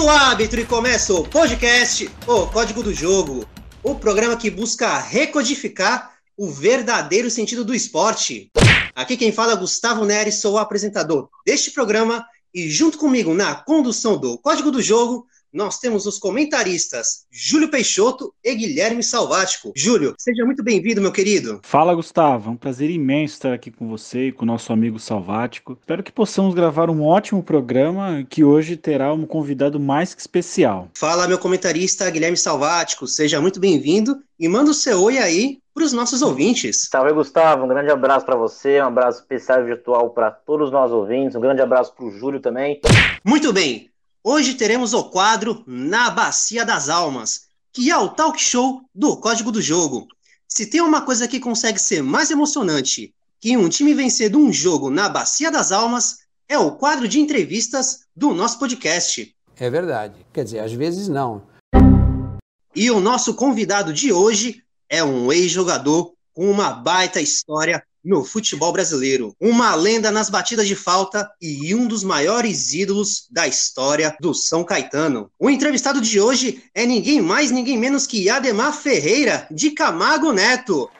Apito o árbitro e começa o podcast O Código do Jogo, o programa que busca recodificar o verdadeiro sentido do esporte. Aqui quem fala é Gustavo Neres, sou o apresentador deste programa e junto comigo na condução do Código do Jogo nós temos os comentaristas Júlio Peixoto e Guilherme Salvático. Júlio, seja muito bem-vindo, meu querido. Fala, Gustavo. É um prazer imenso estar aqui com você e com o nosso amigo Salvático. Espero que possamos gravar um ótimo programa que hoje terá um convidado mais que especial. Fala, meu comentarista Guilherme Salvático. Seja muito bem-vindo e manda o seu oi aí para os nossos ouvintes. Salve, Gustavo. Um grande abraço para você, um abraço especial virtual para todos os nossos ouvintes, um grande abraço para o Júlio também. Muito bem. Hoje teremos o quadro Na Bacia das Almas, que é o talk show do Código do Jogo. Se tem uma coisa que consegue ser mais emocionante que um time vencer um jogo na Bacia das Almas, é o quadro de entrevistas do nosso podcast. É verdade. Quer dizer, às vezes não. E o nosso convidado de hoje é um ex-jogador com uma baita história no futebol brasileiro. Uma lenda nas batidas de falta e um dos maiores ídolos da história do São Caetano. O entrevistado de hoje é ninguém mais, ninguém menos que Ademar Ferreira, de Camargo Neto.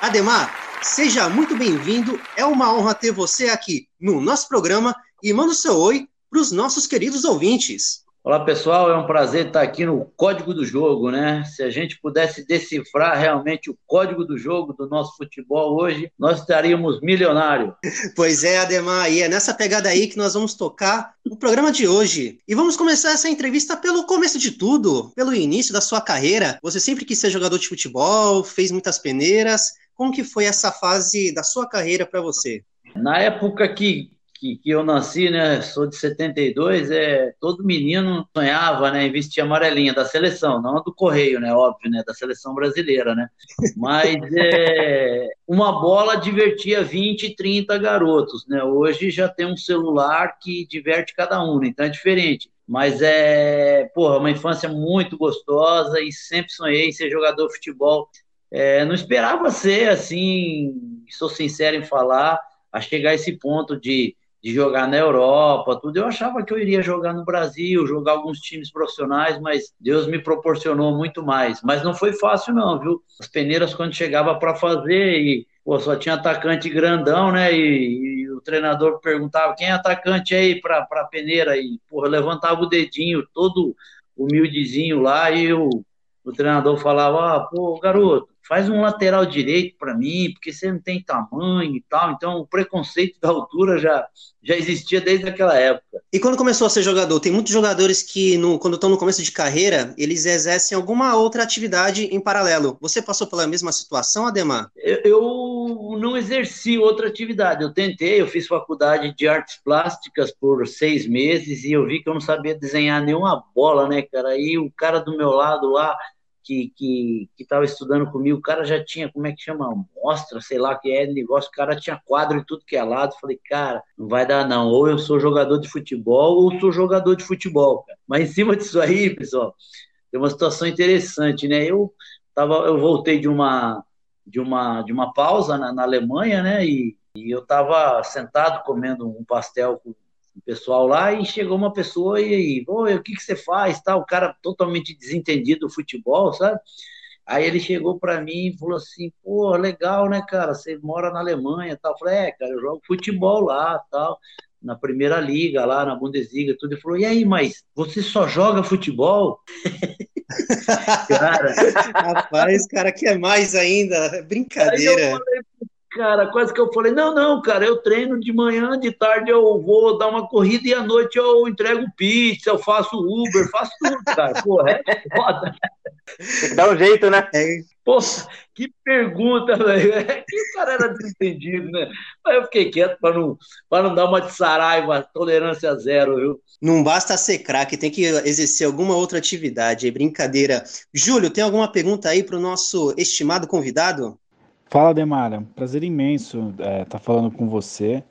Ademar, seja muito bem-vindo. É uma honra ter você aqui no nosso programa e manda o seu oi para os nossos queridos ouvintes. Olá pessoal, é um prazer estar aqui no Código do Jogo, né? Se a gente pudesse decifrar realmente o código do jogo do nosso futebol hoje, nós estaríamos milionários. Pois é, Ademar, e é nessa pegada aí que nós vamos tocar o programa de hoje. E vamos começar essa entrevista pelo começo de tudo, pelo início da sua carreira. Você sempre quis ser jogador de futebol, fez muitas peneiras. Como que foi essa fase da sua carreira para você? Na época que que, que, eu nasci, né? Sou de 72, é, todo menino sonhava, né, em vestir amarelinha da seleção, não do Correio, né? Óbvio, né? Da seleção brasileira, né? Mas é, uma bola divertia 20, 30 garotos, né? Hoje já tem um celular que diverte cada um, né? então é diferente. Mas é, porra, uma infância muito gostosa e sempre sonhei em ser jogador de futebol. É, não esperava ser assim, sou sincero em falar, a chegar a esse ponto de de jogar na Europa, tudo. Eu achava que eu iria jogar no Brasil, jogar alguns times profissionais, mas Deus me proporcionou muito mais. Mas não foi fácil não, viu? As peneiras quando chegava para fazer e pô, só tinha atacante grandão, né? E, e, o treinador perguntava quem é atacante aí para para peneira e porra, levantava o dedinho todo humildezinho lá e o, o treinador falava: "Ah, pô, garoto, faz um lateral direito para mim, porque você não tem tamanho e tal. Então, o preconceito da altura já, já existia desde aquela época. E quando começou a ser jogador? Tem muitos jogadores que, no, quando estão no começo de carreira, eles exercem alguma outra atividade em paralelo. Você passou pela mesma situação, Ademar? Eu, eu não exerci outra atividade. Eu tentei, eu fiz faculdade de artes plásticas por seis meses e eu vi que eu não sabia desenhar nenhuma bola, né, cara? Aí o cara do meu lado lá que que estava estudando comigo, o cara já tinha, como é que chama? Mostra, sei lá que é negócio, o cara tinha quadro em tudo que é lado. Falei, cara, não vai dar não. Ou eu sou jogador de futebol, ou sou jogador de futebol. Cara. Mas em cima disso aí, pessoal, tem uma situação interessante, né? Eu tava, eu voltei de uma de uma de uma pausa na, na Alemanha, né? E, e eu estava sentado comendo um pastel com o pessoal lá e chegou uma pessoa e aí, o que, que você faz? Tá, o cara totalmente desentendido do futebol, sabe? Aí ele chegou para mim e falou assim, pô, legal, né, cara? Você mora na Alemanha tal. Eu falei, é, cara, eu jogo futebol lá tal, na primeira liga, lá na Bundesliga, tudo. Ele falou, e aí, mas você só joga futebol? cara. Rapaz, cara, que é mais ainda, brincadeira. Aí eu falei, cara, quase que eu falei, não, não, cara, eu treino de manhã, de tarde eu vou dar uma corrida e à noite eu entrego pizza, eu faço Uber, faço tudo, cara. Porra, é foda. Tem que dar um jeito, né? É. Que pergunta, velho. Que cara era desentendido, né? Mas eu fiquei quieto para não, não dar uma de saraiva, tolerância zero, viu? Não basta ser craque, tem que exercer alguma outra atividade, é brincadeira. Júlio, tem alguma pergunta aí para o nosso estimado convidado? Fala, Demara. Prazer imenso estar é, tá falando com você.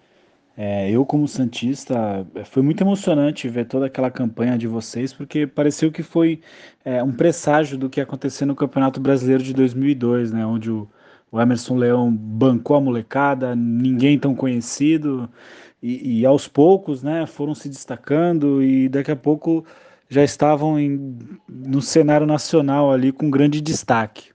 É, eu, como Santista, é, foi muito emocionante ver toda aquela campanha de vocês, porque pareceu que foi é, um presságio do que ia acontecer no Campeonato Brasileiro de 2002, né, onde o, o Emerson Leão bancou a molecada, ninguém tão conhecido, e, e, aos poucos, né, foram se destacando e daqui a pouco já estavam em, no cenário nacional ali com grande destaque.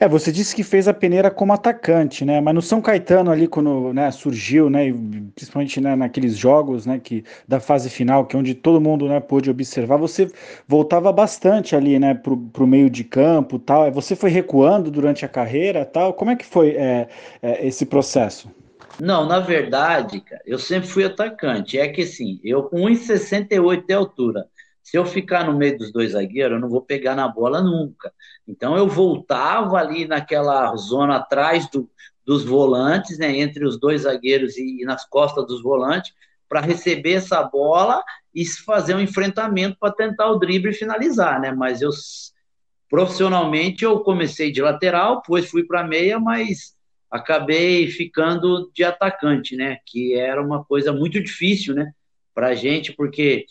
É, você disse que fez a peneira como atacante, né? Mas no São Caetano ali quando né, surgiu, né, principalmente né, naqueles jogos, né, que da fase final, que é onde todo mundo, né, pôde observar, você voltava bastante ali, né, pro, pro meio de campo, tal. Você foi recuando durante a carreira, tal. Como é que foi é, é, esse processo? Não, na verdade, cara, eu sempre fui atacante. É que assim, eu com 1,68 de altura, se eu ficar no meio dos dois zagueiros, eu não vou pegar na bola nunca. Então eu voltava ali naquela zona atrás do, dos volantes, né, entre os dois zagueiros e, e nas costas dos volantes, para receber essa bola e fazer um enfrentamento para tentar o drible e finalizar, né? Mas eu profissionalmente eu comecei de lateral, depois fui para meia, mas acabei ficando de atacante, né? Que era uma coisa muito difícil, né? Para gente, porque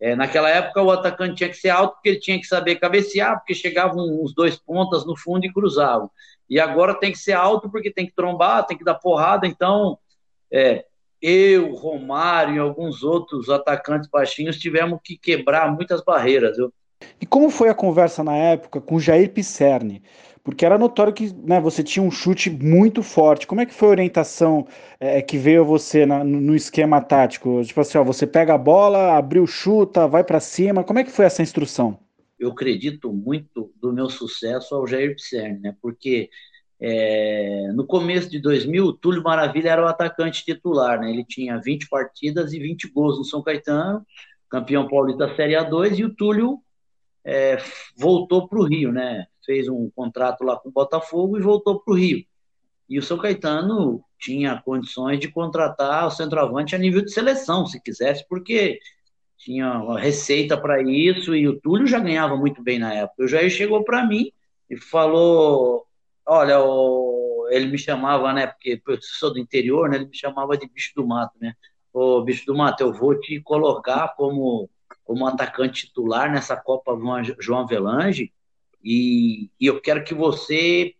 é, naquela época o atacante tinha que ser alto porque ele tinha que saber cabecear, porque chegavam os dois pontas no fundo e cruzavam. E agora tem que ser alto porque tem que trombar, tem que dar porrada. Então, é, eu, Romário e alguns outros atacantes baixinhos tivemos que quebrar muitas barreiras. Viu? E como foi a conversa na época com Jair Pisserni? Porque era notório que né, você tinha um chute muito forte. Como é que foi a orientação é, que veio a você na, no esquema tático? Tipo assim, ó, você pega a bola, abriu, chuta, vai para cima. Como é que foi essa instrução? Eu acredito muito do meu sucesso ao Jair Pisserni, né? Porque é, no começo de 2000, o Túlio Maravilha era o atacante titular, né? Ele tinha 20 partidas e 20 gols no São Caetano, campeão paulista Série A2, e o Túlio é, voltou para o Rio, né? Fez um contrato lá com o Botafogo e voltou para o Rio. E o São Caetano tinha condições de contratar o centroavante a nível de seleção, se quisesse, porque tinha receita para isso e o Túlio já ganhava muito bem na época. O Jair chegou para mim e falou: Olha, o... ele me chamava, né? Porque eu sou do interior, né? Ele me chamava de bicho do mato, né? Ô, bicho do mato, eu vou te colocar como como atacante titular nessa Copa João Avelange e, e eu quero que você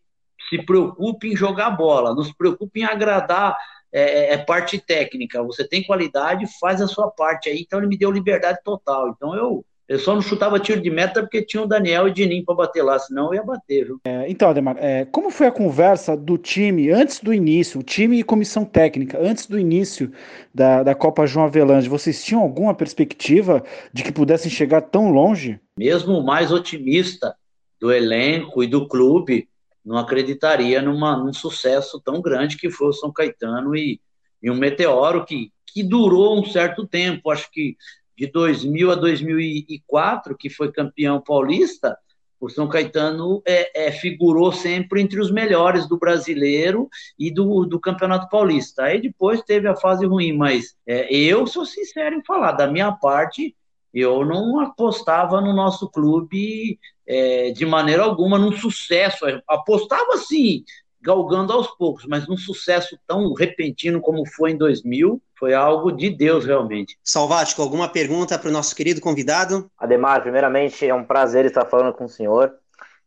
se preocupe em jogar bola, não se preocupe em agradar é, é, é, parte técnica. Você tem qualidade, faz a sua parte aí. Então ele me deu liberdade total. Então eu eu só não chutava tiro de meta porque tinha o Daniel e o Dinim para bater lá, senão eu ia bater, viu? É, então, Ademar, é, como foi a conversa do time antes do início, o time e comissão técnica, antes do início da, da Copa João Avelange? Vocês tinham alguma perspectiva de que pudessem chegar tão longe? Mesmo o mais otimista do elenco e do clube não acreditaria numa, num sucesso tão grande que foi o São Caetano e, e um meteoro que, que durou um certo tempo. Acho que de 2000 a 2004, que foi campeão paulista, o São Caetano é, é, figurou sempre entre os melhores do brasileiro e do, do Campeonato Paulista. Aí depois teve a fase ruim, mas é, eu sou sincero em falar, da minha parte, eu não apostava no nosso clube é, de maneira alguma num sucesso. Apostava sim, galgando aos poucos, mas num sucesso tão repentino como foi em 2000, foi algo de Deus realmente. Salvático, alguma pergunta para o nosso querido convidado? Ademar, primeiramente é um prazer estar falando com o senhor.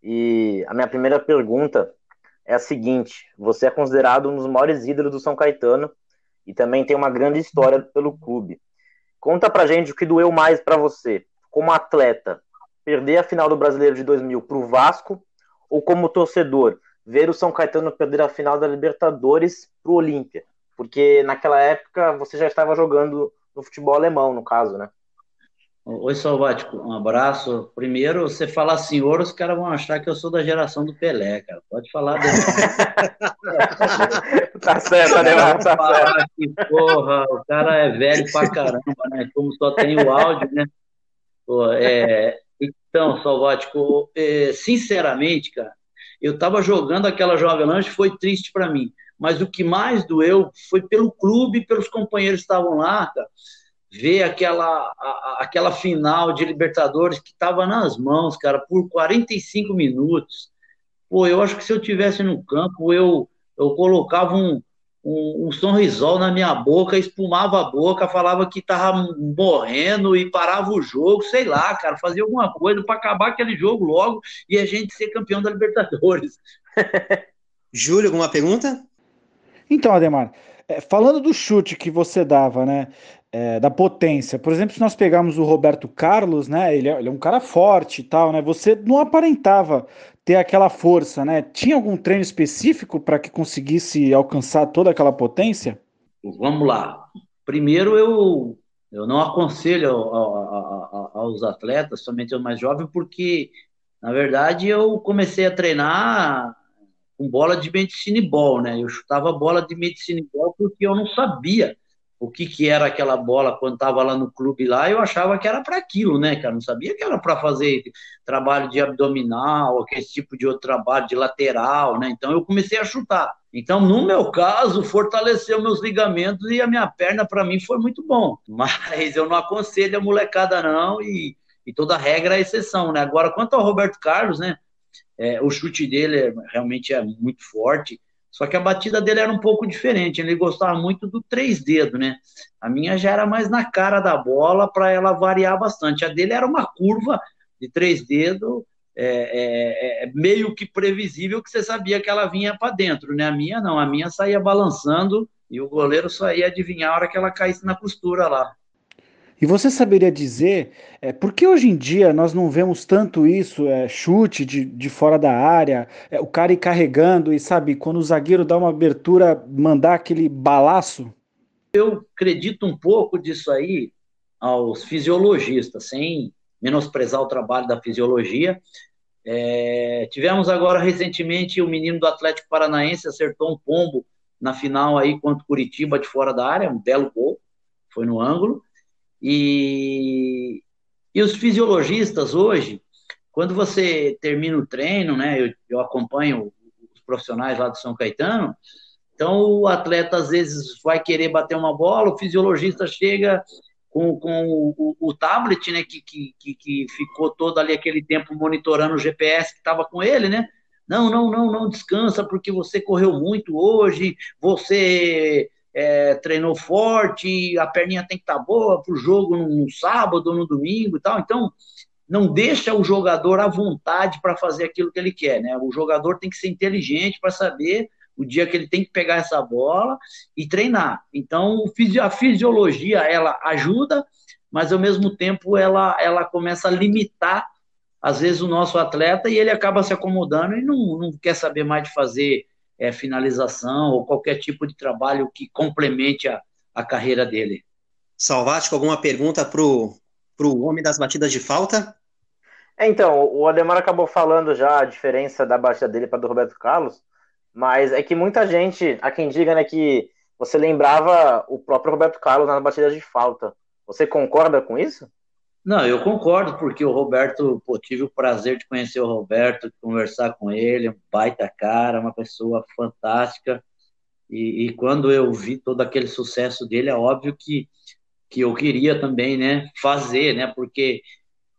E a minha primeira pergunta é a seguinte: você é considerado um dos maiores ídolos do São Caetano e também tem uma grande história pelo clube. Conta pra gente o que doeu mais para você, como atleta, perder a final do Brasileiro de 2000 para o Vasco ou como torcedor, ver o São Caetano perder a final da Libertadores para o Olímpia, porque naquela época você já estava jogando no futebol alemão, no caso, né? Oi, Salvático, um abraço. Primeiro, você falar senhor, os caras vão achar que eu sou da geração do Pelé, cara. Pode falar dele. tá certo, Ademar, tá certo. Que, porra, o cara é velho pra caramba, né? Como só tem o áudio, né? Pô, é... Então, Salvático, é... sinceramente, cara, eu estava jogando aquela Jovem Lanche, foi triste para mim. Mas o que mais doeu foi pelo clube, pelos companheiros que estavam lá, cara, ver aquela, a, aquela final de Libertadores que estava nas mãos, cara, por 45 minutos. Pô, eu acho que se eu tivesse no campo, eu, eu colocava um, um, um sorrisol na minha boca, espumava a boca, falava que tava morrendo e parava o jogo, sei lá, cara, fazia alguma coisa para acabar aquele jogo logo e a gente ser campeão da Libertadores. Júlio, alguma pergunta? Então, Ademar, É, falando do chute que você dava, né? É, da potência. Por exemplo, se nós pegarmos o Roberto Carlos, né? Ele é, ele é um cara forte e tal, né? Você não aparentava ter aquela força, né? Tinha algum treino específico para que conseguisse alcançar toda aquela potência? Vamos lá. Primeiro, eu, eu não aconselho aos atletas, somente aos mais jovens, porque, na verdade, eu comecei a treinar com bola de medicine ball, né? Eu chutava bola de medicine ball porque eu não sabia o que, que era aquela bola quando estava lá no clube lá, eu achava que era para aquilo, né, cara? Não sabia que era para fazer trabalho de abdominal, aquele tipo de outro trabalho de lateral, né? Então eu comecei a chutar. Então, no meu caso, fortaleceu meus ligamentos e a minha perna, para mim, foi muito bom. Mas eu não aconselho a molecada, não, e, e toda regra é exceção, né? Agora, quanto ao Roberto Carlos, né? É, o chute dele é, realmente é muito forte. Só que a batida dele era um pouco diferente. Ele gostava muito do três dedos, né? A minha já era mais na cara da bola para ela variar bastante. A dele era uma curva de três dedos, é, é, é, meio que previsível que você sabia que ela vinha para dentro, né? A minha não, a minha saía balançando e o goleiro só ia adivinhar a hora que ela caísse na costura lá. E você saberia dizer é, por que hoje em dia nós não vemos tanto isso, é, chute de, de fora da área, é, o cara ir carregando e sabe, quando o zagueiro dá uma abertura, mandar aquele balaço? Eu acredito um pouco disso aí aos fisiologistas, sem menosprezar o trabalho da fisiologia. É, tivemos agora recentemente o menino do Atlético Paranaense acertou um pombo na final aí contra o Curitiba de fora da área, um belo gol, foi no ângulo. E, e os fisiologistas hoje, quando você termina o treino, né, eu, eu acompanho os profissionais lá do São Caetano, então o atleta às vezes vai querer bater uma bola, o fisiologista chega com, com o, o, o tablet, né, que, que, que ficou todo ali aquele tempo monitorando o GPS que estava com ele, né? Não, não, não, não descansa porque você correu muito hoje, você é, treinou forte, a perninha tem que estar tá boa para o jogo no, sábado, no domingo e tal. Então, não deixa o jogador à vontade para fazer aquilo que ele quer, né? O jogador tem que ser inteligente para saber o dia que ele tem que pegar essa bola e treinar. Então, a fisiologia, ela ajuda, mas ao mesmo tempo ela, ela começa a limitar, às vezes, o nosso atleta e ele acaba se acomodando e não, não quer saber mais de fazer é, finalização ou qualquer tipo de trabalho que complemente a, a carreira dele. Salvático, alguma pergunta para o homem das batidas de falta? É, então, o Ademar acabou falando já a diferença da batida dele para do Roberto Carlos, mas é que muita gente, há quem diga né, que você lembrava o próprio Roberto Carlos nas batidas de falta. Você concorda com isso? Não, eu concordo, porque o Roberto, pô, tive o prazer de conhecer o Roberto, conversar com ele, um baita cara, uma pessoa fantástica. E, e, quando eu vi todo aquele sucesso dele, é óbvio que, que eu queria também, né, fazer, né, porque,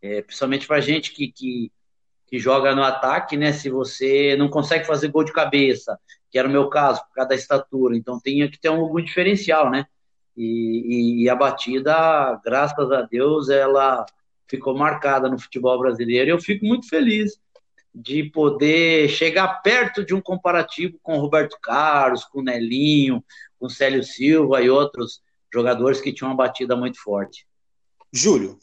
é, principalmente para gente que, que, que joga no ataque, né, se você não consegue fazer gol de cabeça, que era o meu caso, por causa da estatura, então tinha que ter um algum diferencial, né, e, e, a batida, graças a Deus, ela ficou marcada no futebol brasileiro. E eu fico muito feliz de poder chegar perto de um comparativo com Roberto Carlos, com Nelinho, com Célio Silva e outros jogadores que tinham uma batida muito forte. Júlio,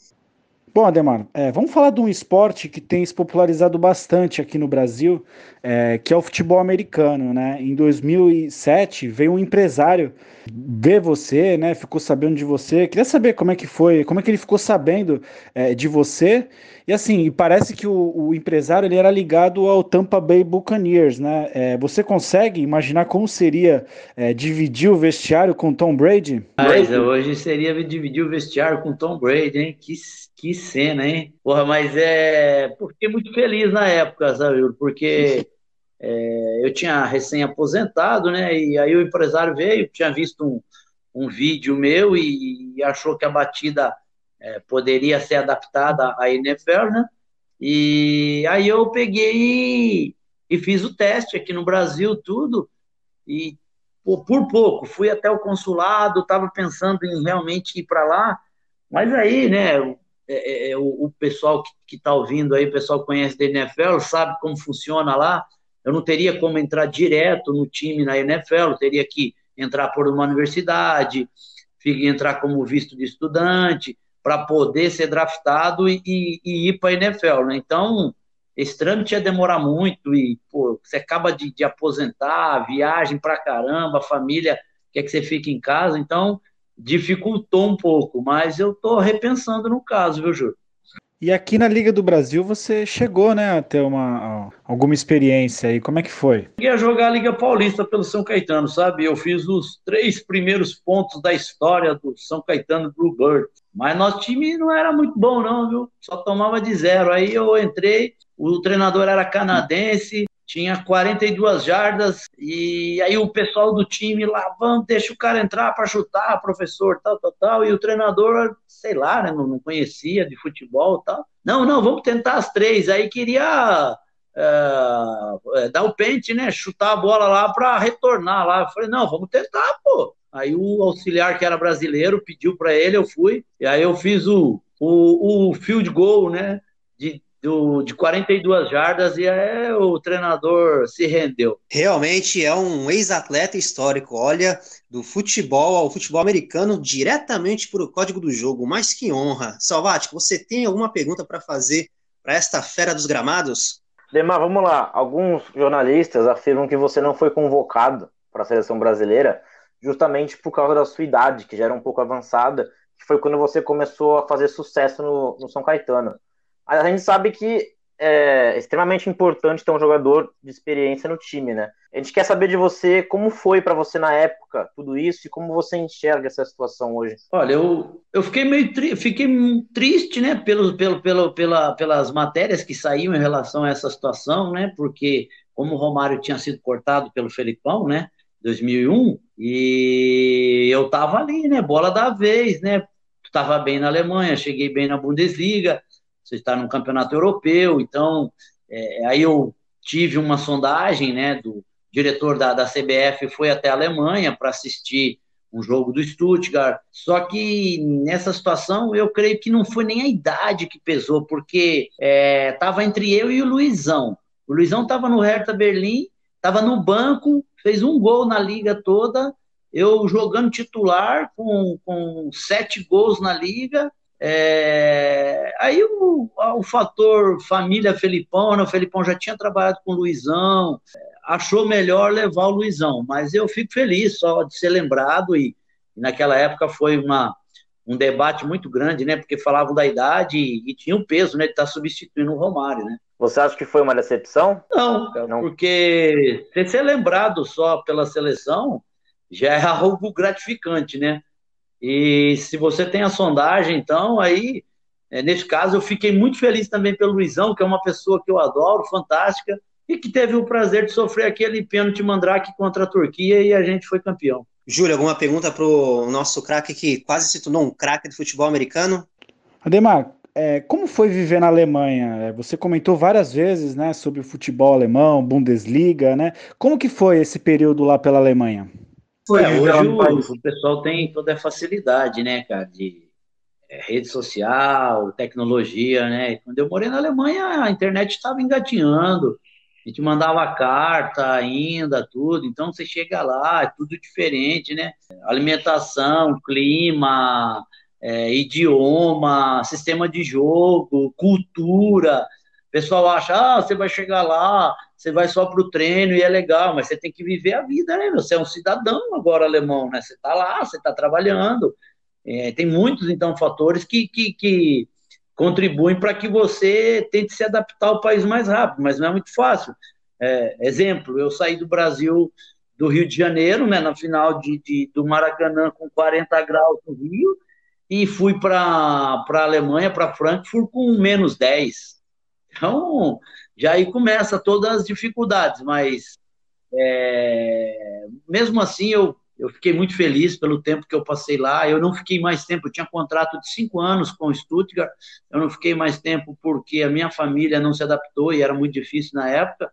Bom, Ademar, é, vamos falar de um esporte que tem se popularizado bastante aqui no Brasil, é, que é o futebol americano, né? Em 2007 veio um empresário ver você, né? Ficou sabendo de você. Queria saber como é que foi, como é que ele ficou sabendo é, de você. E assim, parece que o, o, empresário ele era ligado ao Tampa Bay Buccaneers, né? É, você consegue imaginar como seria é, dividir o vestiário com Tom Brady? Mas hoje seria dividir o vestiário com Tom Brady, hein? Que que cena, hein? Porra, mas é. Fiquei muito feliz na época, sabe? Porque é, eu tinha recém-aposentado, né? E aí o empresário veio, tinha visto um, um vídeo meu e, e achou que a batida é, poderia ser adaptada à NFL, né? E aí eu peguei e, fiz o teste aqui no Brasil, tudo. E por, pouco, fui até o consulado, estava pensando em realmente ir para lá. Mas aí, né, é, é, é, o, o, pessoal que está ouvindo aí, o pessoal que conhece da NFL, sabe como funciona lá. Eu não teria como entrar direto no time na NFL, teria que entrar por uma universidade, entrar como visto de estudante, para poder ser draftado e, e, e ir para a NFL. Né? Então, esse trâmite ia demorar muito e pô, você acaba de, de aposentar, viagem para caramba, a família quer que você fique em casa, então dificultou um pouco, mas eu estou repensando no caso, viu, Júlio? E aqui na Liga do Brasil você chegou, né, a ter uma, alguma experiência aí. Como é que foi? Ia jogar a Liga Paulista pelo São Caetano, sabe? Eu fiz os três primeiros pontos da história do São Caetano Bluebird. Mas nosso time não era muito bom, não, viu? Só tomava de zero. Aí eu entrei, o treinador era canadense, tinha 42 jardas, e aí o pessoal do time lá, vamos, deixa o cara entrar para chutar, professor, tal, tal, tal, e o treinador, sei lá, né, não, conhecia de futebol tal. Não, não, vamos tentar as três. Aí queria é, dar o pente, né, chutar a bola lá para retornar lá. Eu falei, não, vamos tentar, pô. Aí o auxiliar que era brasileiro pediu para ele, eu fui, e aí eu fiz o, o, o field goal, né, de do, de 42 jardas e é, o treinador se rendeu. Realmente é um ex-atleta histórico. Olha, do futebol ao futebol americano diretamente para o código do jogo. Mais que honra. Salvati, você tem alguma pergunta para fazer para esta fera dos gramados? Demar, vamos lá. Alguns jornalistas afirmam que você não foi convocado para a seleção brasileira justamente por causa da sua idade, que já era um pouco avançada, que foi quando você começou a fazer sucesso no, no São Caetano a gente sabe que é extremamente importante ter um jogador de experiência no time, né? A gente quer saber de você como foi para você na época tudo isso e como você enxerga essa situação hoje. Olha, eu, eu fiquei meio tri fiquei triste, né, pelo, pelo, pelo, pela, pelas matérias que saíam em relação a essa situação, né? Porque como o Romário tinha sido cortado pelo Felipão, né? 2001 e eu tava ali, né? Bola da vez, né? Tava bem na Alemanha, cheguei bem na Bundesliga você está no campeonato europeu, então é, aí eu tive uma sondagem, né, do diretor da, da CBF foi até a Alemanha para assistir um jogo do Stuttgart, só que nessa situação eu creio que não foi nem a idade que pesou, porque estava é, entre eu e o Luizão. O Luizão estava no Hertha Berlim, estava no banco, fez um gol na liga toda, eu jogando titular com, com sete gols na liga, é, aí o, o fator família Felipão, né? o Felipão já tinha trabalhado com o Luizão, achou melhor levar o Luizão, mas eu fico feliz só de ser lembrado e, e naquela época foi uma, um debate muito grande, né? Porque falavam da idade e, e tinha o peso, né? De estar tá substituindo o Romário, né? Você acha que foi uma decepção? Não, Não. porque ser lembrado só pela seleção já é algo gratificante, né? E se você tem a sondagem, então, aí, é, nesse caso, eu fiquei muito feliz também pelo Luizão, que é uma pessoa que eu adoro, fantástica, e que teve o prazer de sofrer aquele pênalti mandrake contra a Turquia e a gente foi campeão. Júlio, alguma pergunta para o nosso craque que quase se tornou um craque do futebol americano? Ademar, é, como foi viver na Alemanha? É, você comentou várias vezes né, sobre o futebol alemão, Bundesliga, né? Como que foi esse período lá pela Alemanha? Foi, é, hoje o, o, pessoal tem toda a facilidade, né, cara, de é, rede social, tecnologia, né? Quando eu morei na Alemanha, a internet estava engatinhando, a gente mandava carta ainda, tudo, então você chega lá, é tudo diferente, né? Alimentação, clima, é, idioma, sistema de jogo, cultura. O pessoal acha, ah, você vai chegar lá, você vai só para o treino e é legal, mas você tem que viver a vida, né? Você é um cidadão agora alemão, né? Você está lá, você está trabalhando. É, tem muitos, então, fatores que, que, que contribuem para que você tente se adaptar ao país mais rápido, mas não é muito fácil. É, exemplo, eu saí do Brasil, do Rio de Janeiro, né, na final de, de do Maracanã com 40 graus no Rio, e fui para a Alemanha, para Frankfurt, com menos 10. Então, já aí começa todas as dificuldades, mas é, mesmo assim eu, eu fiquei muito feliz pelo tempo que eu passei lá. Eu não fiquei mais tempo, eu tinha contrato de cinco anos com o Stuttgart, eu não fiquei mais tempo porque a minha família não se adaptou e era muito difícil na época,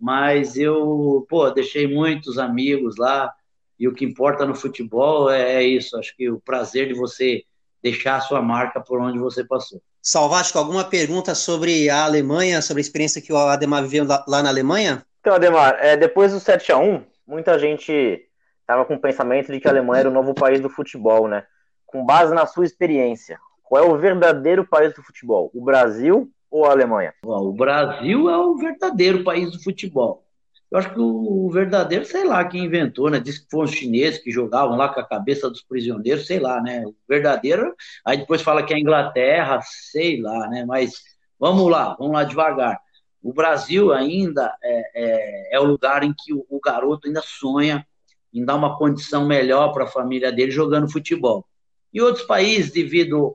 mas eu, pô, deixei muitos amigos lá, e o que importa no futebol é, é isso, acho que o prazer de você deixar a sua marca por onde você passou. Salvático, alguma pergunta sobre a Alemanha, sobre a experiência que o Ademar viveu lá na Alemanha? Então, Ademar, é, depois do 7 a 1 muita gente estava com o pensamento de que a Alemanha era o novo país do futebol, né? Com base na sua experiência, qual é o verdadeiro país do futebol? O Brasil ou a Alemanha? O Brasil é o verdadeiro país do futebol. Eu acho que o verdadeiro, sei lá, quem inventou, né? Diz que foram os chineses que jogavam lá com a cabeça dos prisioneiros, sei lá, né? O verdadeiro, aí depois fala que é a Inglaterra, sei lá, né? Mas vamos lá, vamos lá devagar. O Brasil ainda é, é, é o lugar em que o, o garoto ainda sonha em dar uma condição melhor para a família dele jogando futebol. E outros países, devido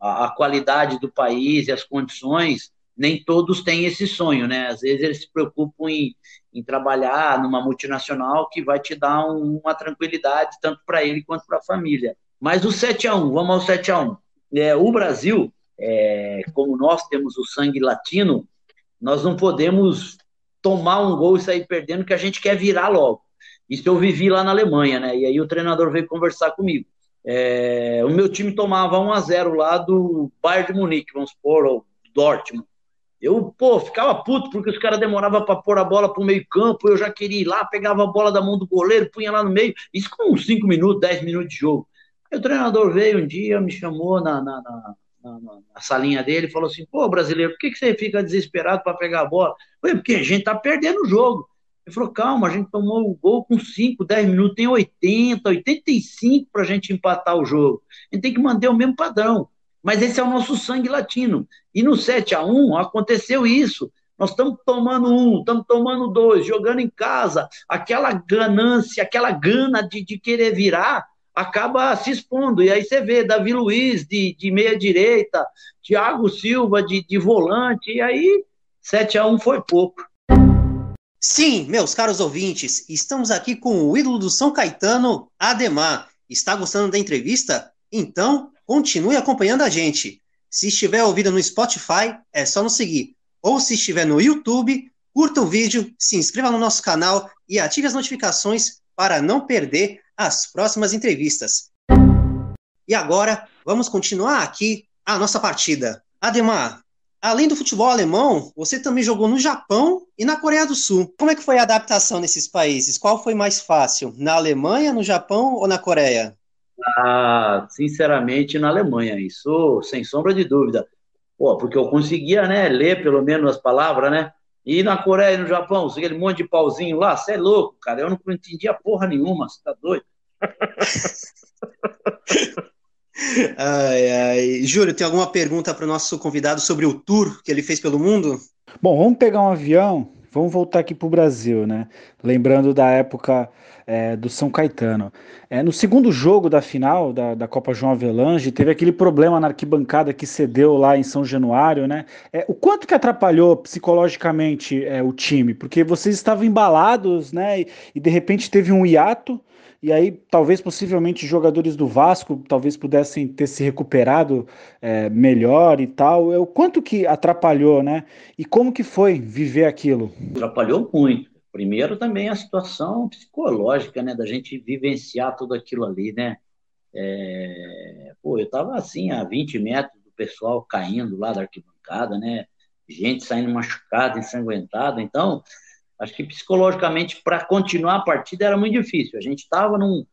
à qualidade do país e as condições, nem todos têm esse sonho, né? Às vezes eles se preocupam em, em trabalhar numa multinacional que vai te dar um, uma tranquilidade, tanto para ele quanto para a família. Mas o 7 a 1 vamos ao 7 a 1 é, O Brasil, é, como nós temos o sangue latino, nós não podemos tomar um gol e sair perdendo, que a gente quer virar logo. Isso eu vivi lá na Alemanha, né? E aí o treinador veio conversar comigo. É, o meu time tomava 1 a 0 lá do Bayern de Munique, vamos supor, ou Dortmund. Eu, pô, ficava puto porque os caras demoravam para pôr a bola pro meio campo, eu já queria ir lá, pegava a bola da mão do goleiro, punha lá no meio, isso com 5 minutos, 10 minutos de jogo. Aí o treinador veio um dia, me chamou na, na, na, na, na salinha dele e falou assim, pô, brasileiro, por que, que você fica desesperado para pegar a bola? Eu falei, porque a gente tá perdendo o jogo. Ele falou, calma, a gente tomou o gol com 5, 10 minutos, tem 80, 85 para a gente empatar o jogo. A gente tem que manter o mesmo padrão. Mas esse é o nosso sangue latino. E no 7 a 1 aconteceu isso. Nós estamos tomando um, estamos tomando dois, jogando em casa. Aquela ganância, aquela gana de, de querer virar, acaba se expondo. E aí você vê Davi Luiz de, de meia-direita, Thiago Silva de, de volante, e aí 7 a 1 foi pouco. Sim, meus caros ouvintes, estamos aqui com o ídolo do São Caetano, Ademar. Está gostando da entrevista? Então, continue acompanhando a gente. Se estiver ouvindo no Spotify, é só nos seguir. Ou se estiver no YouTube, curta o vídeo, se inscreva no nosso canal e ative as notificações para não perder as próximas entrevistas. E agora, vamos continuar aqui a nossa partida. Ademar, Além do futebol alemão, você também jogou no Japão e na Coreia do Sul. Como é que foi a adaptação nesses países? Qual foi mais fácil? Na Alemanha, no Japão ou na Coreia? Ah, sinceramente, na Alemanha, isso sem sombra de dúvida. Pô, porque eu conseguia, né, ler pelo menos as palavras, né? E na Coreia e no Japão, aquele monte de pauzinho lá, você é louco, cara. Eu não entendia porra nenhuma, você tá doido? Ai, ai. Júlio, tem alguma pergunta para o nosso convidado sobre o tour que ele fez pelo mundo? Bom, vamos pegar um avião, vamos voltar aqui para o Brasil, né? Lembrando da época é, do São Caetano. É, no segundo jogo da final da, da Copa João Avelange, teve aquele problema na arquibancada que cedeu lá em São Januário, né? É, o quanto que atrapalhou psicologicamente é, o time? Porque vocês estavam embalados, né? E, e de repente teve um hiato e aí talvez possivelmente jogadores do Vasco talvez pudessem ter se recuperado é, melhor e tal. É, o quanto que atrapalhou, né? E como que foi viver aquilo? Atrapalhou muito. Primeiro também a situação psicológica, né? Da gente vivenciar tudo aquilo ali, né? É... Pô, eu tava assim a 20 metros do pessoal caindo lá da arquibancada, né? Gente saindo machucada, ensanguentada. Então, acho que psicologicamente, para continuar a partida era muito difícil. A gente estava num,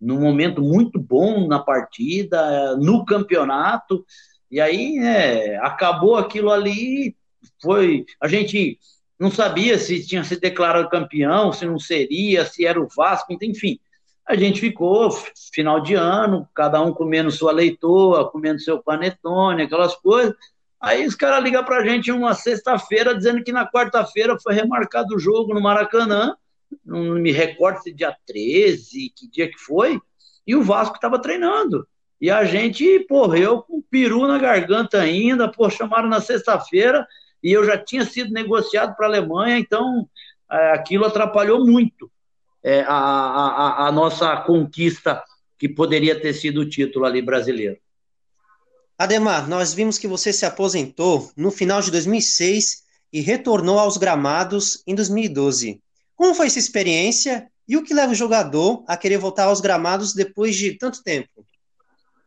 num momento muito bom na partida, no campeonato, e aí né, acabou aquilo ali. Foi a gente não sabia se tinha se declarado campeão, se não seria, se era o Vasco, enfim. A gente ficou final de ano, cada um comendo sua leitoa, comendo seu panetone, aquelas coisas. Aí os caras ligam pra gente uma sexta-feira dizendo que na quarta-feira foi remarcado o jogo no Maracanã. Não me recordo se dia 13, que dia que foi. E o Vasco estava treinando. E a gente, porra, eu com peru na garganta ainda, pô, chamaram na sexta-feira e eu já tinha sido negociado para a Alemanha, então é, aquilo atrapalhou muito é, a, a, a nossa conquista que poderia ter sido o título ali brasileiro. Ademar, nós vimos que você se aposentou no final de 2006 e retornou aos gramados em 2012. Como foi essa experiência e o que leva o jogador a querer voltar aos gramados depois de tanto tempo?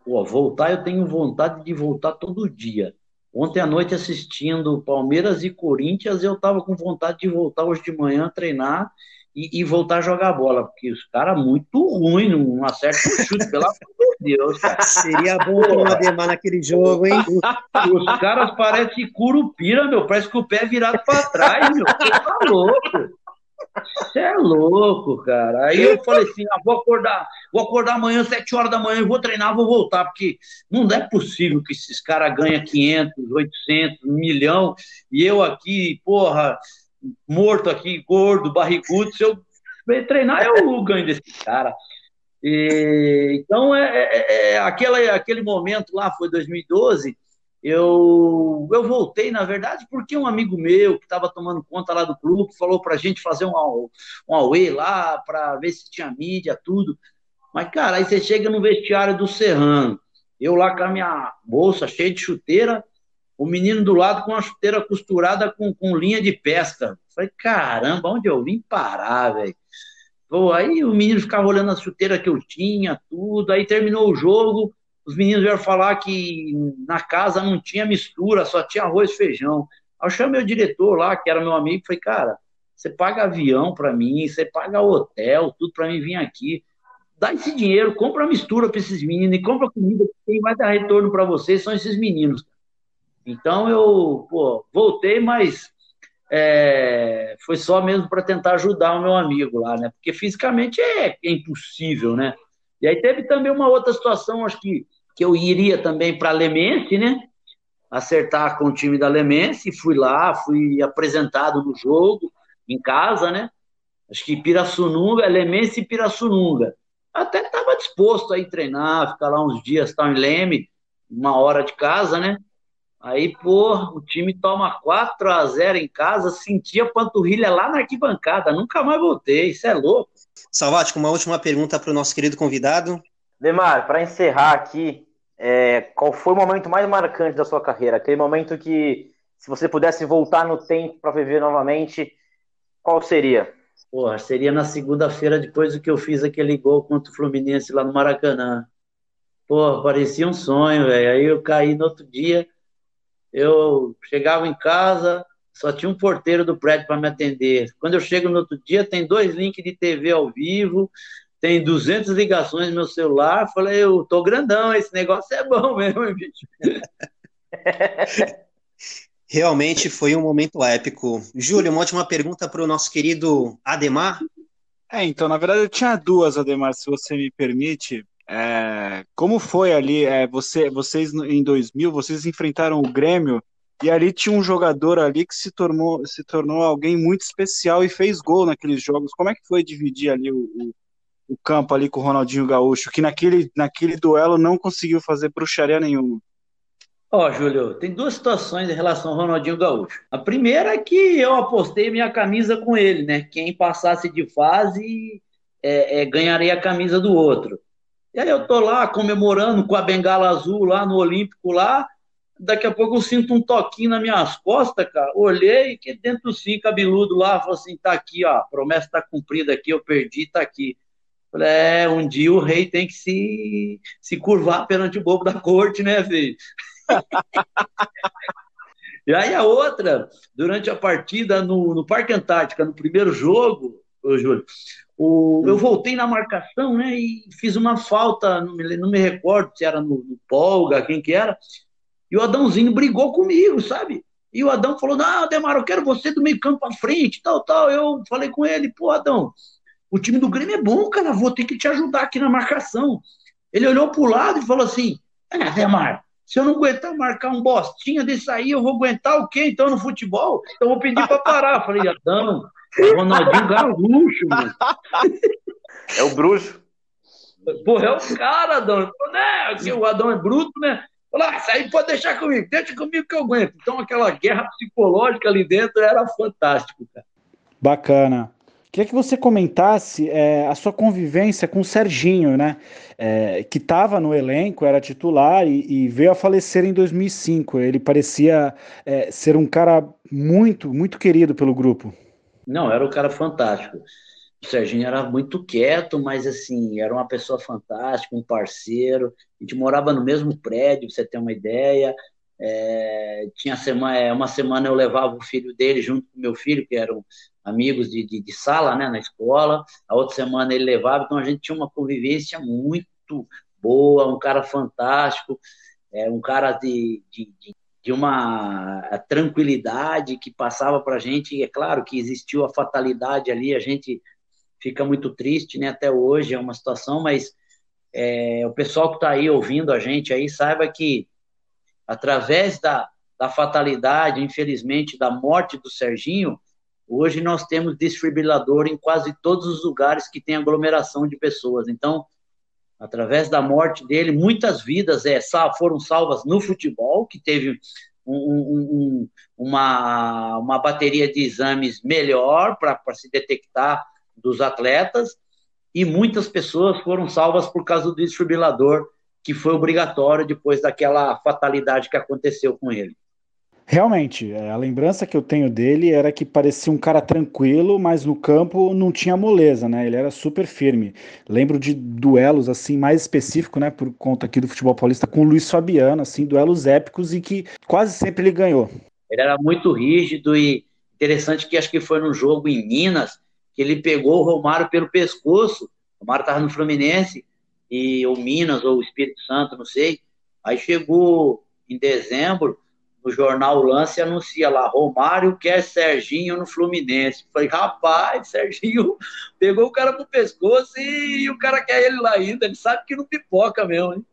Pô, voltar, eu tenho vontade de voltar todo dia. Ontem à noite, assistindo Palmeiras e Corinthians, eu estava com vontade de voltar hoje de manhã a treinar e, e, voltar a jogar bola, porque os caras muito ruim, não acertam o chute, pelo amor de Deus, cara. Seria bom um Ademar naquele jogo, hein? Os caras parecem curupira, meu, parece que o pé é virado pra trás, meu. Você tá louco. Você é louco, cara. Aí eu falei assim: ah, vou acordar, vou acordar amanhã, sete horas da manhã, vou treinar, vou voltar, porque não é possível que esses caras ganhem 500, 800, um milhão, e eu aqui, porra, morto aqui, gordo, barrigudo, se eu treinar, eu ganho desse cara. E, então, é, é, é, aquela, aquele momento lá, foi 2012, eu, eu voltei, na verdade, porque um amigo meu que estava tomando conta lá do clube falou para a gente fazer um, um away lá, para ver se tinha mídia, tudo. Mas, cara, aí você chega no vestiário do Serrano, eu lá com a minha bolsa cheia de chuteira, o menino do lado com a chuteira costurada com, com linha de pesca. Falei, caramba, onde eu vim parar, velho? Aí o menino ficava olhando a chuteira que eu tinha, tudo. Aí terminou o jogo, os meninos vieram falar que na casa não tinha mistura, só tinha arroz e feijão. Aí eu chamei o diretor lá, que era meu amigo, falei, cara, você paga avião para mim, você paga hotel, tudo para mim vir aqui. Dá esse dinheiro, compra mistura para esses meninos e compra comida, quem vai dar retorno para vocês são esses meninos. Então eu pô, voltei, mas é, foi só mesmo para tentar ajudar o meu amigo lá, né? Porque fisicamente é, é impossível, né? E aí teve também uma outra situação, acho que, que eu iria também para Lemense, né? Acertar com o time da Lemense, fui lá, fui apresentado no jogo, em casa, né? Acho que Pirassununga, Lemense e Pirassununga. Até estava disposto a ir treinar, ficar lá uns dias, tal, em Leme, uma hora de casa, né? Aí, pô, o time toma 4 a 0 em casa, sentia panturrilha lá na arquibancada, nunca mais voltei, isso é louco. Salvático, uma última pergunta para o nosso querido convidado. Demar, para encerrar aqui, é, qual foi o momento mais marcante da sua carreira? Aquele momento que, se você pudesse voltar no tempo para viver novamente, qual seria? Porra, seria na segunda-feira, depois do que eu fiz aquele gol contra o Fluminense lá no Maracanã. Pô, parecia um sonho, velho. Aí eu caí no outro dia, eu chegava em casa, só tinha um porteiro do prédio para me atender. Quando eu chego no outro dia, tem dois links de TV ao vivo, tem 200 ligações no meu celular. Falei, eu tô grandão, esse negócio é bom mesmo, bicho. Realmente foi um momento épico. Júlio, uma última pergunta para o nosso querido Ademar. É, então, na verdade, eu tinha duas, Ademar, se você me permite. É, como foi ali? É, você, vocês em 2000, vocês enfrentaram o Grêmio e ali tinha um jogador ali que se tornou, se tornou alguém muito especial e fez gol naqueles jogos. Como é que foi dividir ali o, o, o campo ali com o Ronaldinho Gaúcho, que naquele, naquele duelo não conseguiu fazer bruxaria nenhuma? Ó, oh, Júlio, tem duas situações em relação ao Ronaldinho Gaúcho. A primeira é que eu apostei minha camisa com ele, né? Quem passasse de fase é, é, ganharia a camisa do outro. E aí eu tô lá comemorando com a bengala azul lá no Olímpico lá, daqui a pouco eu sinto um toquinho nas minhas costas, cara. Olhei, que dentro sim, cabeludo lá, falou assim: tá aqui, ó, promessa tá cumprida aqui, eu perdi, tá aqui. Falei, é, um dia o rei tem que se, se curvar perante o bobo da corte, né, filho? e aí a outra, durante a partida no, no Parque Antártica, no primeiro jogo, ô, Júlio, o, eu voltei na marcação, né, e fiz uma falta, não me, não me recordo se era no, no Polga, quem que era, e o Adãozinho brigou comigo, sabe? E o Adão falou: Não, Demar, eu quero você do meio campo à frente, tal, tal. Eu falei com ele: Pô, Adão, o time do Grêmio é bom, cara, vou ter que te ajudar aqui na marcação. Ele olhou pro lado e falou assim: Ah, Demar, se eu não aguentar marcar um bostinha desse aí, eu vou aguentar o quê então no futebol? Então eu vou pedir para parar. Falei: Adão, é Ronaldinho Gaúcho, mano. É o bruxo. Pô, é o cara, Adão. Né? O Adão é bruto, né? Falar, ah, isso aí pode deixar comigo, deixa comigo que eu aguento. Então aquela guerra psicológica ali dentro era fantástico, cara. Bacana. Queria que você comentasse é, a sua convivência com o Serginho, né? É, que estava no elenco, era titular e, e, veio a falecer em 2005. Ele parecia é, ser um cara muito, muito querido pelo grupo. Não, era um cara fantástico. O Serginho era muito quieto, mas assim, era uma pessoa fantástica, um parceiro. A gente morava no mesmo prédio, pra você ter uma ideia. É, tinha semana, é, uma semana eu levava o filho dele junto com meu filho, que eram amigos de, de, de, sala, né, na escola. A outra semana ele levava, então a gente tinha uma convivência muito boa, um cara fantástico, é, um cara de, de, de uma tranquilidade que passava para a gente. E é claro que existiu a fatalidade ali, a gente fica muito triste, né, até hoje é uma situação, mas é, o pessoal que está aí ouvindo a gente aí saiba que através da, da fatalidade, infelizmente, da morte do Serginho, hoje nós temos desfibrilador em quase todos os lugares que tem aglomeração de pessoas. Então, através da morte dele, muitas vidas é, foram salvas no futebol, que teve um, um, uma, uma bateria de exames melhor para se detectar dos atletas, e muitas pessoas foram salvas por causa do desfibrilador, que foi obrigatório depois daquela fatalidade que aconteceu com ele. Realmente, é, a lembrança que eu tenho dele era que parecia um cara tranquilo, mas no campo não tinha moleza, né? Ele era super firme. Lembro de duelos assim mais específico, né, por conta aqui do futebol paulista com o Luiz Fabiano, assim, duelos épicos e que quase sempre ele ganhou. Ele era muito rígido e interessante que acho que foi num jogo em Minas que ele pegou o Romário pelo pescoço. O Romário estava no Fluminense e o Minas ou Espírito Santo, não sei. Aí chegou em dezembro, no jornal Lance anuncia lá, Romário quer Serginho no Fluminense. Falei, rapaz, Serginho pegou o cara pro pescoço e, o cara quer ele lá ainda. Ele sabe que não pipoca mesmo, hein?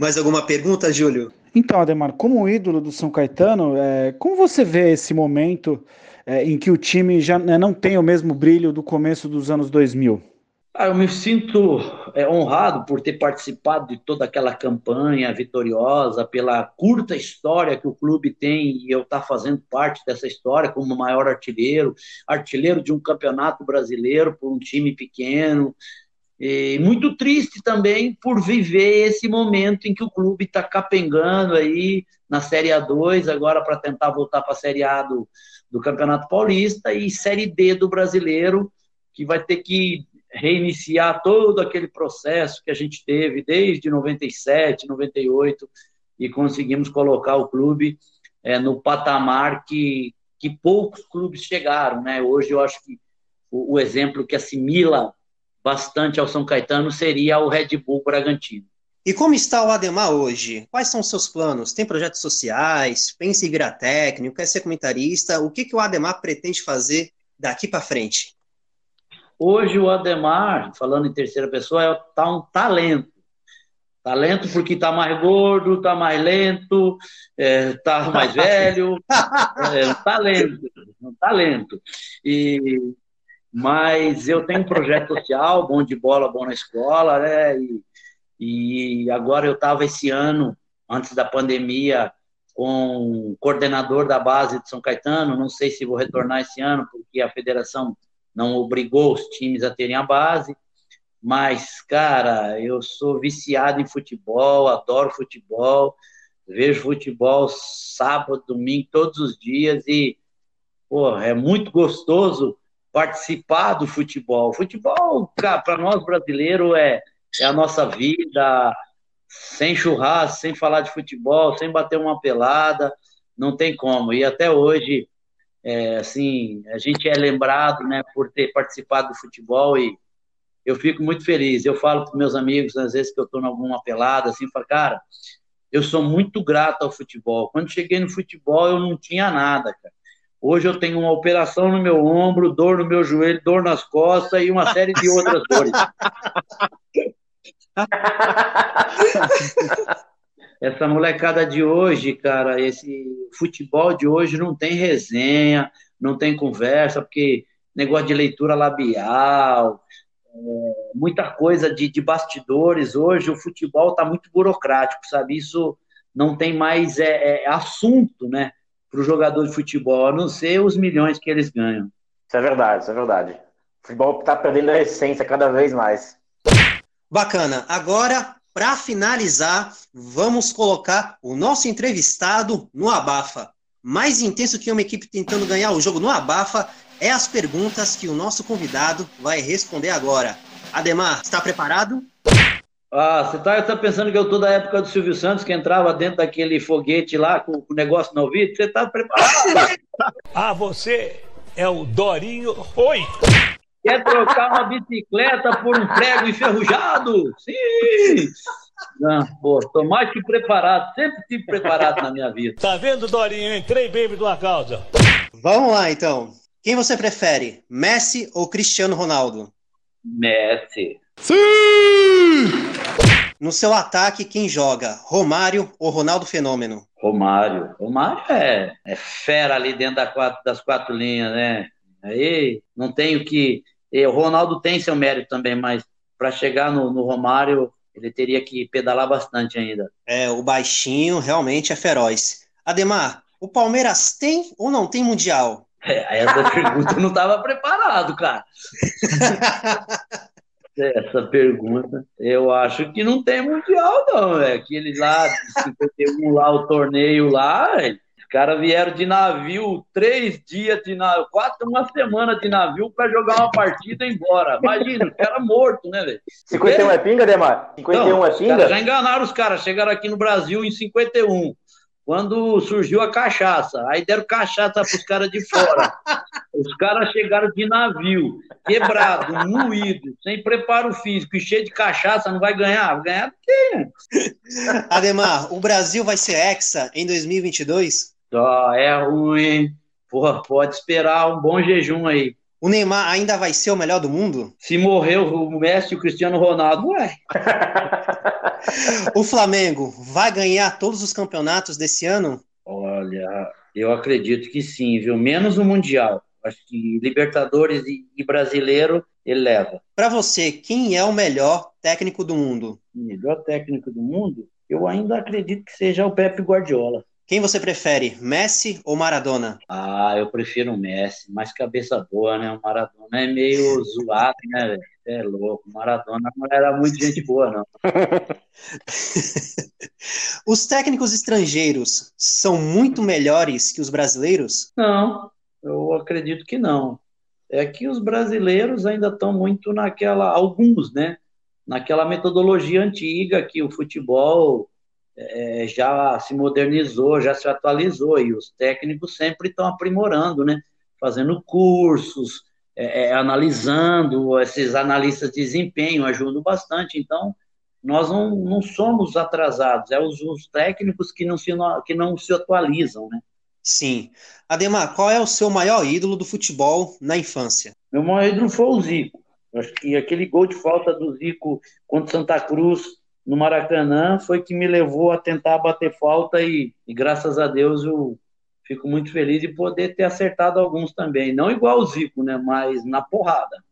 Mais alguma pergunta, Júlio? Então, Ademar, como ídolo do São Caetano, é, como você vê esse momento é, em que o time já né, não tem o mesmo brilho do começo dos anos 2000? Ah, eu me sinto é, honrado por ter participado de toda aquela campanha vitoriosa, pela curta história que o clube tem e eu estar tá fazendo parte dessa história como maior artilheiro, artilheiro de um campeonato brasileiro por um time pequeno. E muito triste também por viver esse momento em que o clube está capengando aí na Série A2, agora para tentar voltar para a Série A do, do Campeonato Paulista e Série D do Brasileiro, que vai ter que reiniciar todo aquele processo que a gente teve desde 97, 98 e conseguimos colocar o clube é, no patamar que, que poucos clubes chegaram, né? Hoje eu acho que o, o exemplo que assimila bastante ao São Caetano seria o Red Bull Bragantino. E como está o Ademar hoje? Quais são os seus planos? Tem projetos sociais? Pensa em virar técnico? Quer ser comentarista? O que, que o Ademar pretende fazer daqui para frente? Hoje o Ademar, falando em terceira pessoa, é tá um talento. Talento porque está mais gordo, está mais lento, está é, mais velho. É um talento, um talento. E, mas eu tenho um projeto social, bom de bola, bom na escola, né? E, e agora eu estava esse ano, antes da pandemia, com o coordenador da base de São Caetano. Não sei se vou retornar esse ano, porque a federação não obrigou os times a terem a base, mas, cara, eu sou viciado em futebol, adoro futebol, vejo futebol sábado, domingo, todos os dias e, pô, é muito gostoso participar do futebol. Futebol, para nós brasileiros, é, é a nossa vida, sem churrasco, sem falar de futebol, sem bater uma pelada, não tem como. E até hoje é, assim, a gente é lembrado, né, por ter participado do futebol e eu fico muito feliz. Eu falo para meus amigos, às vezes que eu estou em alguma pelada, assim, falo, cara, eu sou muito grato ao futebol. Quando cheguei no futebol, eu não tinha nada, cara. Hoje eu tenho uma operação no meu ombro, dor no meu joelho, dor nas costas e uma série de outras dores. essa molecada de hoje, cara, esse futebol de hoje não tem resenha, não tem conversa, porque negócio de leitura labial, é, muita coisa de, de bastidores. Hoje o futebol está muito burocrático, sabe? Isso não tem mais é, é assunto, né, para o jogador de futebol, a não ser os milhões que eles ganham. Isso é verdade, isso é verdade. O futebol está perdendo a essência cada vez mais. Bacana. Agora, para finalizar, vamos colocar o nosso entrevistado no abafa. Mais intenso que uma equipe tentando ganhar o jogo no abafa é as perguntas que o nosso convidado vai responder agora. Ademar, está preparado? Ah, você tá, tá pensando que eu tô da época do Silvio Santos, que entrava dentro daquele foguete lá com o negócio no ouvido? Você tá preparado? ah, você é o Dorinho. Oi! Quer trocar uma bicicleta por um prego enferrujado? Sim! Não, pô, tô mais que preparado, sempre tive preparado na minha vida. Tá vendo, Dorinho? Entrei bem de uma causa. Vamos lá, então. Quem você prefere, Messi ou Cristiano Ronaldo? Messi. Sim! No seu ataque, quem joga, Romário ou Ronaldo Fenômeno? Romário. Romário é, é fera ali dentro da quatro, das quatro linhas, né? Aí não tenho que. O Ronaldo tem seu mérito também, mas para chegar no, no Romário, ele teria que pedalar bastante ainda. É, o baixinho realmente é feroz. Ademar, o Palmeiras tem ou não tem Mundial? É, essa pergunta eu não estava preparado, cara. essa pergunta, eu acho que não tem Mundial, não. É aquele lá, de 51 lá, o torneio lá, caras vieram de navio, três dias de navio, quatro, uma semana de navio para jogar uma partida e ir embora. Imagina, o cara morto, né, velho? 51 é pinga, Demar? 51 não, é pinga? já enganaram os caras, chegaram aqui no Brasil em 51 quando surgiu a cachaça. Aí deram cachaça para os caras de fora. Os caras chegaram de navio, quebrado, moído, sem preparo físico e cheio de cachaça, não vai ganhar? Vai ganhar quem? Ademar, o Brasil vai ser hexa em 2022? Oh, é ruim. Porra, pode esperar um bom jejum aí. O Neymar ainda vai ser o melhor do mundo? Se morreu o Messi e o Cristiano Ronaldo, ué. o Flamengo vai ganhar todos os campeonatos desse ano? Olha, eu acredito que sim, viu? Menos o Mundial. Acho que Libertadores e Brasileiro ele leva. Para você, quem é o melhor técnico do mundo? O melhor técnico do mundo? Eu ainda acredito que seja o Pepe Guardiola. Quem você prefere, Messi ou Maradona? Ah, eu prefiro o Messi, mais cabeça boa, né? O Maradona é meio zoado, né, velho? É louco, o Maradona não era muito gente boa, não. os técnicos estrangeiros são muito melhores que os brasileiros? Não, eu acredito que não. É que os brasileiros ainda estão muito naquela, alguns, né? Naquela metodologia antiga que o futebol é, já se modernizou, já se atualizou, e os técnicos sempre estão aprimorando, né? Fazendo cursos, é, é, analisando, esses analistas de desempenho ajudam bastante, então nós não, não somos atrasados, é os, os técnicos que não, se, que não se atualizam, né? Sim. Ademar, qual é o seu maior ídolo do futebol na infância? Meu maior ídolo foi o Zico. Acho que aquele gol de falta do Zico contra Santa Cruz no Maracanã foi que me levou a tentar bater falta e, e graças a Deus eu fico muito feliz de poder ter acertado alguns também. Não igual o Zico, né? Mas na porrada.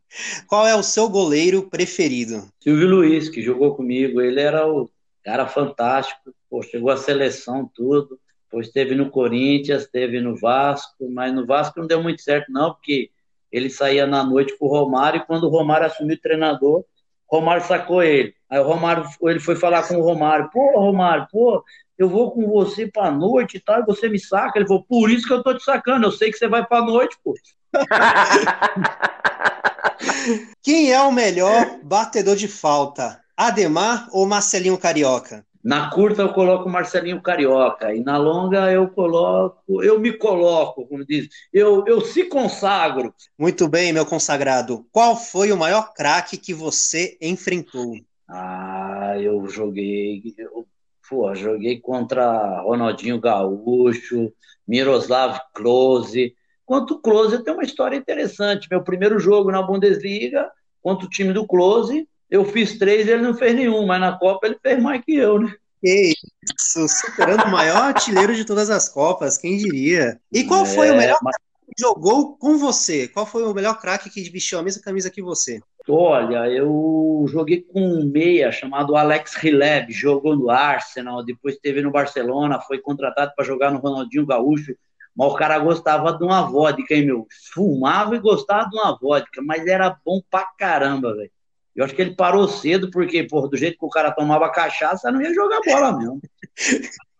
Qual é o seu goleiro preferido? Silvio Luiz, que jogou comigo. Ele era o cara fantástico. Pô, chegou à seleção, tudo. Depois esteve no Corinthians, esteve no Vasco, mas no Vasco não deu muito certo, não, porque ele saía na noite com o Romário e quando o Romário assumiu o treinador, Romário sacou ele. Aí o Romário, ele foi falar com o Romário, pô, Romário, pô, eu vou com você pra noite e tal, e você me saca. Ele falou, por isso que eu tô te sacando, eu sei que você vai pra noite, pô. Quem é o melhor batedor de falta? Ademar ou Marcelinho Carioca? Na curta eu coloco o Marcelinho Carioca e na longa eu coloco, eu me coloco, como diz, eu, eu se consagro. Muito bem, meu consagrado. Qual foi o maior craque que você enfrentou? Ah, eu joguei, eu, pô, joguei contra Ronaldinho Gaúcho, Miroslav Klose. Quanto o Klose tem uma história interessante. Meu primeiro jogo na Bundesliga contra o time do Klose, eu fiz três e ele não fez nenhum, mas na Copa ele fez mais que eu, né? Que isso, superando o maior artilheiro de todas as Copas, quem diria? E qual foi é, o melhor mas... que jogou com você? Qual foi o melhor craque que vestiu a mesma camisa que você? Olha, eu joguei com um meia chamado Alex Rileb, jogou no Arsenal, depois esteve no Barcelona, foi contratado para jogar no Ronaldinho Gaúcho, mas o cara gostava de uma vodka, hein, meu? Fumava e gostava de uma vodka, mas era bom pra caramba, velho. Eu acho que ele parou cedo, porque, porra, do jeito que o cara tomava cachaça, não ia jogar bola mesmo.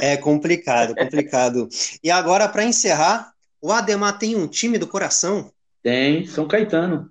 É complicado, complicado. E agora, para encerrar, o Ademar tem um time do coração? Tem, São Caetano.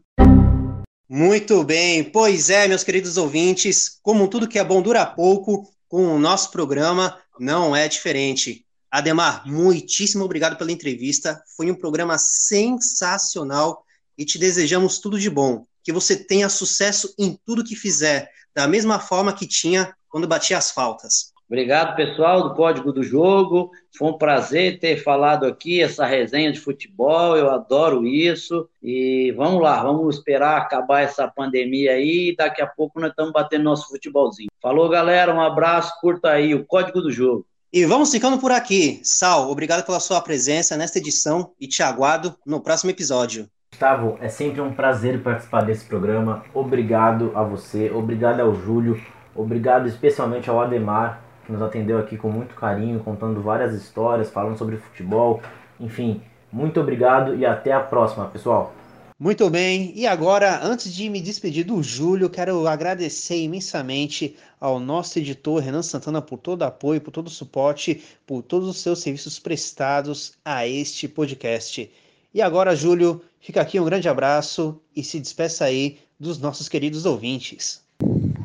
Muito bem, pois é, meus queridos ouvintes, como tudo que é bom dura pouco, com o nosso programa não é diferente. Ademar, muitíssimo obrigado pela entrevista. Foi um programa sensacional e te desejamos tudo de bom. Que você tenha sucesso em tudo que fizer, da mesma forma que tinha quando batia as faltas. Obrigado, pessoal do Código do Jogo. Foi um prazer ter falado aqui essa resenha de futebol. Eu adoro isso. E vamos lá, vamos esperar acabar essa pandemia aí. E daqui a pouco nós estamos batendo nosso futebolzinho. Falou, galera. Um abraço. Curta aí o Código do Jogo. E vamos ficando por aqui. Sal, obrigado pela sua presença nesta edição e te aguardo no próximo episódio. Gustavo, é sempre um prazer participar desse programa. Obrigado a você, obrigado ao Júlio, obrigado especialmente ao Ademar que nos atendeu aqui com muito carinho, contando várias histórias, falando sobre futebol. Enfim, muito obrigado e até a próxima, pessoal. Muito bem, e agora, antes de me despedir do Júlio, quero agradecer imensamente ao nosso editor Renan Santana por todo o apoio, por todo o suporte, por todos os seus serviços prestados a este podcast. E agora, Júlio, fica aqui um grande abraço e se despeça aí dos nossos queridos ouvintes.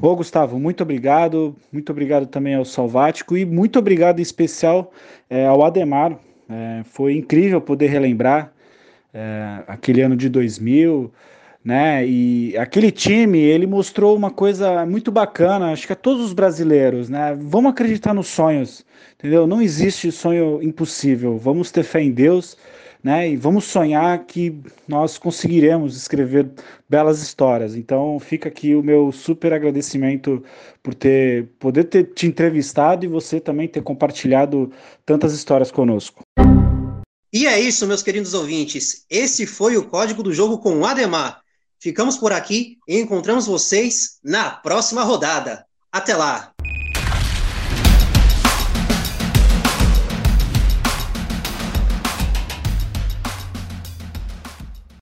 Ô Gustavo, muito obrigado, muito obrigado também ao Salvático e muito obrigado em especial é, ao Ademar. É, foi incrível poder relembrar é, aquele ano de 2000, né? E aquele time, ele mostrou uma coisa muito bacana, acho que a todos os brasileiros, né? Vamos acreditar nos sonhos, entendeu? Não existe sonho impossível. Vamos ter fé em Deus né? E vamos sonhar que nós conseguiremos escrever belas histórias. Então fica aqui o meu super agradecimento por ter poder ter te entrevistado e você também ter compartilhado tantas histórias conosco. E é isso, meus queridos ouvintes. Esse foi o Código do Jogo com o Ademar. Ficamos por aqui e encontramos vocês na próxima rodada. Até lá!